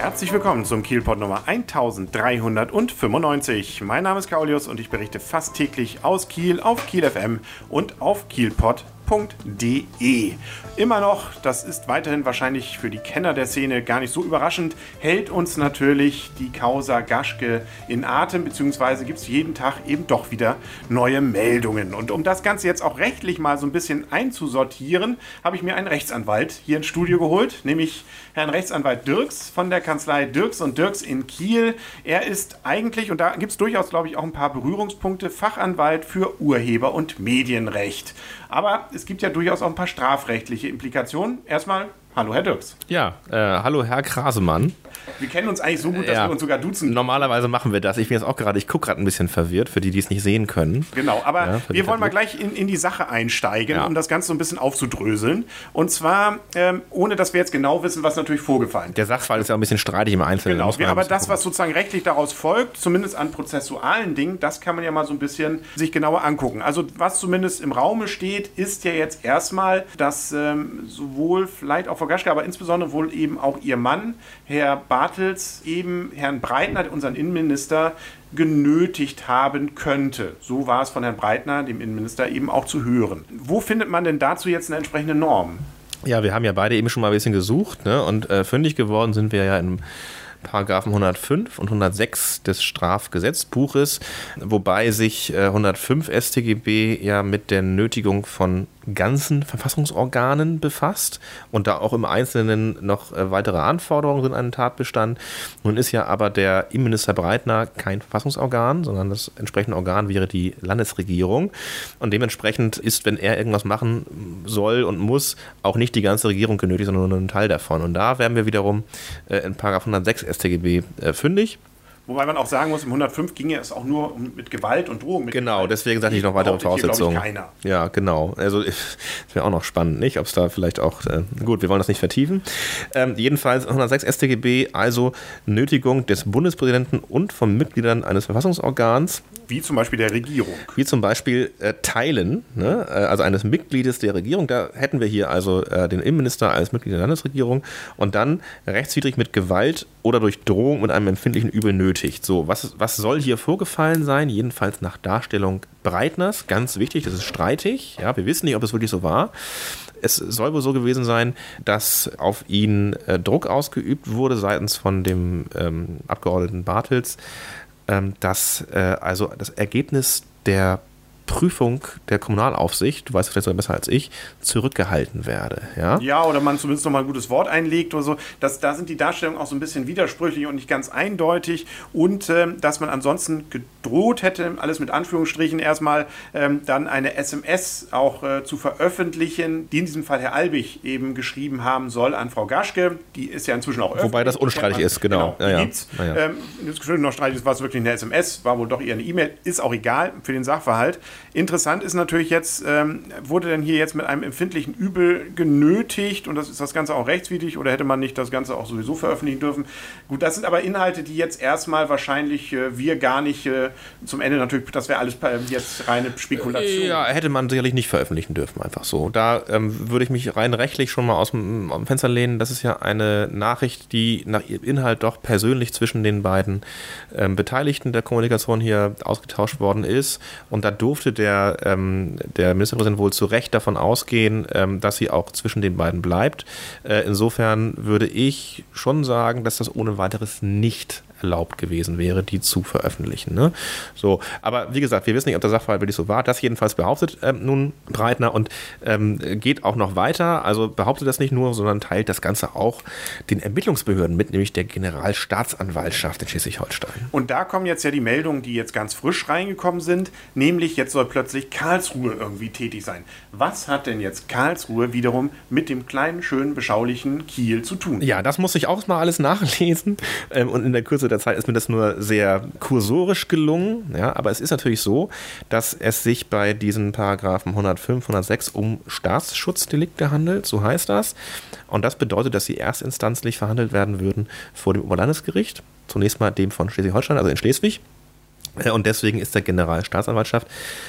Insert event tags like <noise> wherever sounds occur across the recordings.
Herzlich willkommen zum Kielpot Nummer 1395. Mein Name ist Kaulius und ich berichte fast täglich aus Kiel auf Kiel FM und auf Kielpot www.ftf.de. Immer noch, das ist weiterhin wahrscheinlich für die Kenner der Szene gar nicht so überraschend, hält uns natürlich die Causa Gaschke in Atem, beziehungsweise gibt es jeden Tag eben doch wieder neue Meldungen. Und um das Ganze jetzt auch rechtlich mal so ein bisschen einzusortieren, habe ich mir einen Rechtsanwalt hier ins Studio geholt, nämlich Herrn Rechtsanwalt Dirks von der Kanzlei Dirks und Dirks in Kiel. Er ist eigentlich, und da gibt es durchaus, glaube ich, auch ein paar Berührungspunkte, Fachanwalt für Urheber- und Medienrecht. Aber es gibt ja durchaus auch ein paar strafrechtliche Implikationen. Erstmal Hallo, Herr Dirks. Ja, äh, hallo, Herr Krasemann. Wir kennen uns eigentlich so gut, dass ja. wir uns sogar duzen. Normalerweise machen wir das. Ich bin jetzt auch gerade, ich gucke gerade ein bisschen verwirrt, für die, die es nicht sehen können. Genau, aber ja, wir wollen mal gleich in, in die Sache einsteigen, ja. um das Ganze so ein bisschen aufzudröseln. Und zwar, ähm, ohne dass wir jetzt genau wissen, was natürlich vorgefallen ist. Der Sachverhalt ist ja ein bisschen streitig im Einzelnen. Genau, wir, aber das, was sozusagen rechtlich daraus folgt, zumindest an prozessualen Dingen, das kann man ja mal so ein bisschen sich genauer angucken. Also, was zumindest im Raume steht, ist ja jetzt erstmal, dass ähm, sowohl vielleicht auch Frau Gaschke, aber insbesondere wohl eben auch ihr Mann, Herr Bartels, eben Herrn Breitner, unseren Innenminister, genötigt haben könnte. So war es von Herrn Breitner, dem Innenminister, eben auch zu hören. Wo findet man denn dazu jetzt eine entsprechende Norm? Ja, wir haben ja beide eben schon mal ein bisschen gesucht ne? und äh, fündig geworden sind wir ja im Paragraphen 105 und 106 des Strafgesetzbuches, wobei sich 105 äh, StGB ja mit der Nötigung von ganzen Verfassungsorganen befasst und da auch im Einzelnen noch äh, weitere Anforderungen sind an den Tatbestand. Nun ist ja aber der Innenminister Breitner kein Verfassungsorgan, sondern das entsprechende Organ wäre die Landesregierung. Und dementsprechend ist, wenn er irgendwas machen soll und muss, auch nicht die ganze Regierung genötigt, sondern nur ein Teil davon. Und da werden wir wiederum äh, in 106 StGB äh, fündig. Wobei man auch sagen muss, im 105 ging es auch nur mit Gewalt und Drohung. Mit genau, Gewalt. deswegen sage ich noch weitere Voraussetzungen. keiner. Ja, genau. Also <laughs> das wäre auch noch spannend, nicht? Ob es da vielleicht auch, äh, gut, wir wollen das nicht vertiefen. Ähm, jedenfalls 106 StGB, also Nötigung des Bundespräsidenten und von Mitgliedern eines Verfassungsorgans. Wie zum Beispiel der Regierung. Wie zum Beispiel äh, Teilen, ne? Äh, also eines Mitgliedes der Regierung. Da hätten wir hier also äh, den Innenminister als Mitglied der Landesregierung und dann rechtswidrig mit Gewalt oder durch Drohung mit einem empfindlichen Übel nötig benötigt. So, was, was soll hier vorgefallen sein? Jedenfalls nach Darstellung Breitners. Ganz wichtig, das ist streitig. Ja, wir wissen nicht, ob es wirklich so war. Es soll wohl so gewesen sein, dass auf ihn äh, Druck ausgeübt wurde seitens von dem ähm, Abgeordneten Bartels, ähm, dass äh, also das Ergebnis der Prüfung der Kommunalaufsicht, du weißt vielleicht sogar besser als ich, zurückgehalten werde. Ja, ja oder man zumindest noch mal ein gutes Wort einlegt oder so. Das, da sind die Darstellungen auch so ein bisschen widersprüchlich und nicht ganz eindeutig. Und ähm, dass man ansonsten gedroht hätte, alles mit Anführungsstrichen erstmal, ähm, dann eine SMS auch äh, zu veröffentlichen, die in diesem Fall Herr Albig eben geschrieben haben soll an Frau Gaschke. Die ist ja inzwischen auch öffentlich. Wobei das unstreitig man, ist, genau. genau ja, ja. Ja, ja. Ähm, noch streitig ist, war es wirklich eine SMS, war wohl doch eher eine E-Mail. Ist auch egal für den Sachverhalt. Interessant ist natürlich jetzt, ähm, wurde denn hier jetzt mit einem empfindlichen Übel genötigt und das ist das Ganze auch rechtswidrig oder hätte man nicht das Ganze auch sowieso veröffentlichen dürfen? Gut, das sind aber Inhalte, die jetzt erstmal wahrscheinlich äh, wir gar nicht äh, zum Ende natürlich, das wäre alles äh, jetzt reine Spekulation. Ja, hätte man sicherlich nicht veröffentlichen dürfen, einfach so. Da ähm, würde ich mich rein rechtlich schon mal aus dem, aus dem Fenster lehnen. Das ist ja eine Nachricht, die nach ihrem Inhalt doch persönlich zwischen den beiden ähm, Beteiligten der Kommunikation hier ausgetauscht worden ist und da durfte der, ähm, der Ministerpräsident wohl zu Recht davon ausgehen, ähm, dass sie auch zwischen den beiden bleibt. Äh, insofern würde ich schon sagen, dass das ohne weiteres nicht erlaubt gewesen wäre, die zu veröffentlichen. Ne? So, aber wie gesagt, wir wissen nicht, ob der Sachverhalt wirklich so war. Das jedenfalls behauptet ähm, nun Breitner und ähm, geht auch noch weiter. Also behauptet das nicht nur, sondern teilt das Ganze auch den Ermittlungsbehörden mit, nämlich der Generalstaatsanwaltschaft in Schleswig-Holstein. Und da kommen jetzt ja die Meldungen, die jetzt ganz frisch reingekommen sind, nämlich jetzt soll plötzlich Karlsruhe irgendwie tätig sein. Was hat denn jetzt Karlsruhe wiederum mit dem kleinen, schönen, beschaulichen Kiel zu tun? Ja, das muss ich auch mal alles nachlesen ähm, und in der Kürze der Zeit ist mir das nur sehr kursorisch gelungen. Ja, aber es ist natürlich so, dass es sich bei diesen Paragraphen 105, 106 um Staatsschutzdelikte handelt, so heißt das. Und das bedeutet, dass sie erstinstanzlich verhandelt werden würden vor dem Oberlandesgericht. Zunächst mal dem von Schleswig-Holstein, also in Schleswig. Äh, und deswegen ist der Generalstaatsanwaltschaft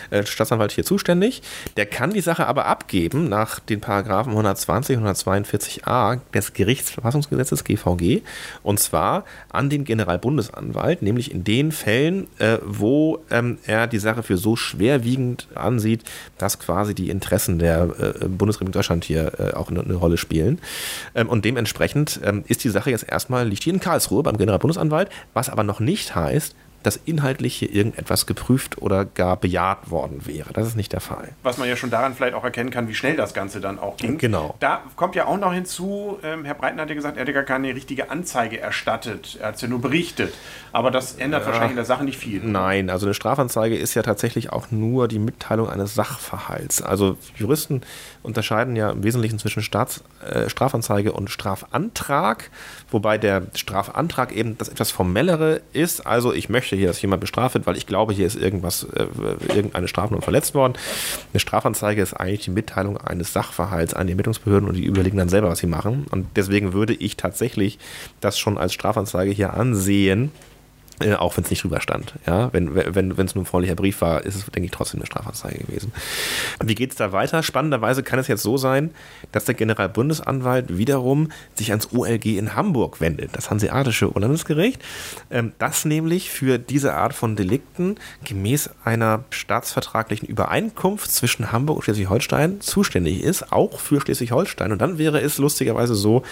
äh, Staatsanwalt hier zuständig. Der kann die Sache aber abgeben nach den Paragraphen 120 und 142a des Gerichtsverfassungsgesetzes GVG und zwar an den Generalbundesanwalt, nämlich in den Fällen, äh, wo ähm, er die Sache für so schwerwiegend ansieht, dass quasi die Interessen der äh, Bundesrepublik Deutschland hier äh, auch eine, eine, Rolle spielen. Ähm, und dementsprechend ähm, ist die Sache jetzt erstmal, liegt hier in Karlsruhe beim Generalbundesanwalt, was aber noch nicht heißt, dass inhaltlich hier irgendetwas geprüft oder gar bejaht worden wäre. Das ist nicht der Fall. Was man ja schon daran vielleicht auch erkennen kann, wie schnell das Ganze dann auch ging. Genau. Da kommt ja auch noch hinzu, ähm, Herr Breiten hat ja gesagt, er hätte gar keine richtige Anzeige erstattet. Er hat es ja nur berichtet. Aber das ändert ja, wahrscheinlich in der Sache nicht viel. Nein, also eine Strafanzeige ist ja tatsächlich auch nur die Mitteilung eines Sachverhalts. Also Juristen unterscheiden ja im Wesentlichen zwischen Staats, äh, Strafanzeige und Strafantrag, wobei der Strafantrag eben das etwas formellere ist. Also ich möchte hier, dass jemand bestraft wird, weil ich glaube, hier ist irgendwas, äh, irgendeine Strafnorm verletzt worden. Eine Strafanzeige ist eigentlich die Mitteilung eines Sachverhalts an die Ermittlungsbehörden und die überlegen dann selber, was sie machen. Und deswegen würde ich tatsächlich das schon als Strafanzeige hier ansehen äh, auch wenn es nicht drüber stand. Ja, wenn es wenn, nur ein freundlicher Brief war, ist es, denke ich, trotzdem eine Strafanzeige gewesen. Wie geht es da weiter? Spannenderweise kann es jetzt so sein, dass der Generalbundesanwalt wiederum sich ans OLG in Hamburg wendet, das Hanseatische Landesgericht, ähm, das nämlich für diese Art von Delikten gemäß einer staatsvertraglichen Übereinkunft zwischen Hamburg und Schleswig-Holstein zuständig ist, auch für Schleswig-Holstein. Und dann wäre es lustigerweise so,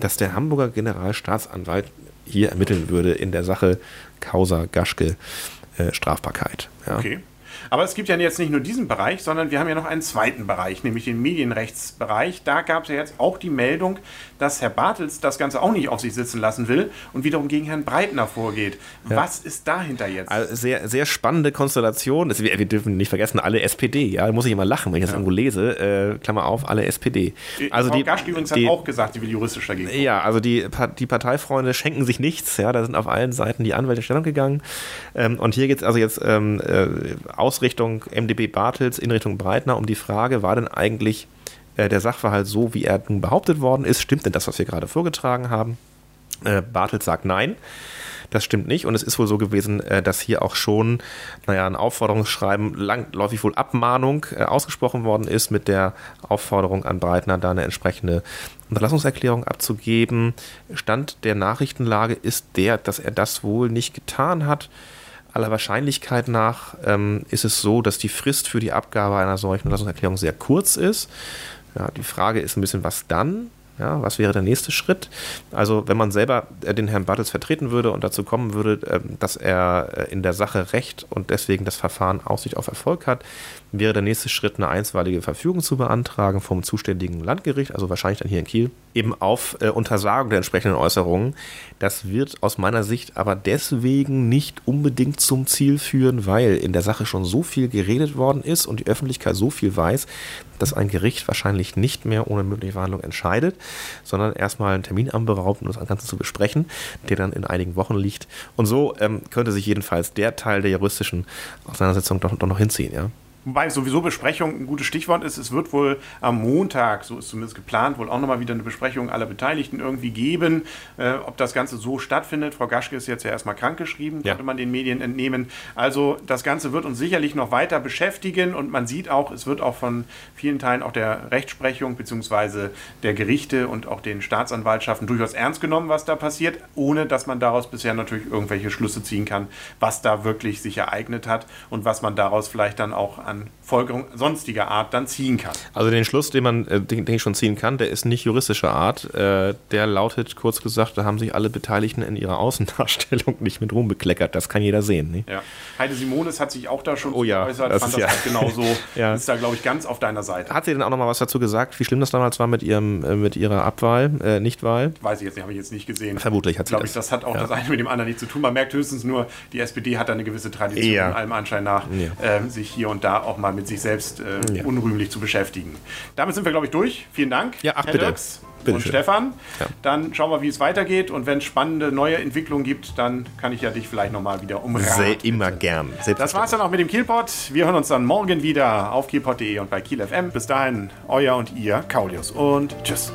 dass der Hamburger Generalstaatsanwalt hier ermitteln würde in der Sache Causa Gaschke äh, Strafbarkeit. Ja. Okay. Aber es gibt ja jetzt nicht nur diesen Bereich, sondern wir haben ja noch einen zweiten Bereich, nämlich den Medienrechtsbereich. Da gab es ja jetzt auch die Meldung, dass Herr Bartels das Ganze auch nicht auf sich sitzen lassen will und wiederum gegen Herrn Breitner vorgeht. Ja. Was ist dahinter jetzt? Also sehr, sehr spannende Konstellation. Das, wir, wir, dürfen nicht vergessen, alle SPD. Ja, da muss ich immer lachen, wenn ich das ja. irgendwo lese. Äh, Klammer auf, alle SPD. Äh, also Frau die, Gasch übrigens die, hat auch gesagt, sie will juristisch dagegen. Ja, also die, die Parteifreunde schenken sich nichts. Ja, da sind auf allen Seiten die Anwälte in Stellung gegangen. Ähm, und hier geht es also jetzt ähm, äh, aus Richtung MdB Bartels in Richtung Breitner um die Frage, war denn eigentlich äh, der Sachverhalt so, wie er nun behauptet worden ist? Stimmt denn das, was wir gerade vorgetragen haben? Äh, Bartels sagt nein. Das stimmt nicht. Und es ist wohl so gewesen, äh, dass hier auch schon, naja, ein Aufforderungsschreiben, langläufig wohl Abmahnung äh, ausgesprochen worden ist, mit der Aufforderung an Breitner, da eine entsprechende Unterlassungserklärung abzugeben. Stand der Nachrichtenlage ist der, dass er das wohl nicht getan hat. Aller Wahrscheinlichkeit nach ähm, ist es so, dass die Frist für die Abgabe einer solchen Unterlassungserklärung sehr kurz ist. Ja, die Frage ist ein bisschen, was dann? Ja, was wäre der nächste Schritt? Also, wenn man selber äh, den Herrn Bartels vertreten würde und dazu kommen würde, ähm, dass er äh, in der Sache Recht und deswegen das Verfahren Aussicht auf Erfolg hat, wäre der nächste Schritt, eine einstweilige Verfügung zu beantragen vom zuständigen Landgericht, also wahrscheinlich dann hier in Kiel, eben auf äh, Untersagung der entsprechenden Äußerungen. Das wird aus meiner Sicht aber deswegen nicht unbedingt zum Ziel führen, weil in der Sache schon so viel geredet worden ist und die Öffentlichkeit so viel weiß, dass ein Gericht wahrscheinlich nicht mehr ohne mögliche Verhandlung entscheidet, sondern erstmal einen Termin anberaubt, um das Ganze zu besprechen, der dann in einigen Wochen liegt. Und so ähm, könnte sich jedenfalls der Teil der juristischen Auseinandersetzung doch, doch noch hinziehen, ja. Wobei sowieso Besprechung ein gutes Stichwort ist. Es wird wohl am Montag, so ist zumindest geplant, wohl auch nochmal wieder eine Besprechung aller Beteiligten irgendwie geben. Äh, ob das Ganze so stattfindet. Frau Gaschke ist jetzt ja erstmal krankgeschrieben, ja. konnte man den Medien entnehmen. Also das Ganze wird uns sicherlich noch weiter beschäftigen und man sieht auch, es wird auch von vielen Teilen auch der Rechtsprechung bzw. der Gerichte und auch den Staatsanwaltschaften durchaus ernst genommen, was da passiert, ohne dass man daraus bisher natürlich irgendwelche Schlüsse ziehen kann, was da wirklich sich ereignet hat und was man daraus vielleicht dann auch an an Folgerung sonstiger Art dann ziehen kann. Also den Schluss, den man, äh, den, den ich schon ziehen kann, der ist nicht juristischer Art. Äh, der lautet, kurz gesagt, da haben sich alle Beteiligten in ihrer Außendarstellung <laughs> nicht mit rumbekleckert. Das kann jeder sehen. Ne? Ja. Heide Simonis hat sich auch da schon oh, ja, geäußert, das fand ist das ja. halt genauso. <laughs> ja. Ist da, glaube ich, ganz auf deiner Seite. Hat sie denn auch noch mal was dazu gesagt, wie schlimm das damals war mit, ihrem, äh, mit ihrer Abwahl, äh, Nichtwahl? Weiß ich jetzt nicht, habe ich jetzt nicht gesehen. Vermutlich hat sie glaube das. ich, das hat auch ja. das eine mit dem anderen nichts zu tun. Man merkt höchstens nur, die SPD hat da eine gewisse Tradition, ja. allem Anschein nach, ähm, sich hier und da auch mal mit sich selbst äh, ja. unrühmlich zu beschäftigen. Damit sind wir, glaube ich, durch. Vielen Dank, ja, ach, Herr bitte. Dirks und schön. Stefan. Ja. Dann schauen wir, wie es weitergeht. Und wenn es spannende neue Entwicklungen gibt, dann kann ich ja dich vielleicht nochmal wieder umraten. Sehr immer gern. Das war es dann auch mit dem Kielpot. Wir hören uns dann morgen wieder auf kielpot.de und bei Kiel FM. Bis dahin, euer und ihr, Kaulius. Und tschüss.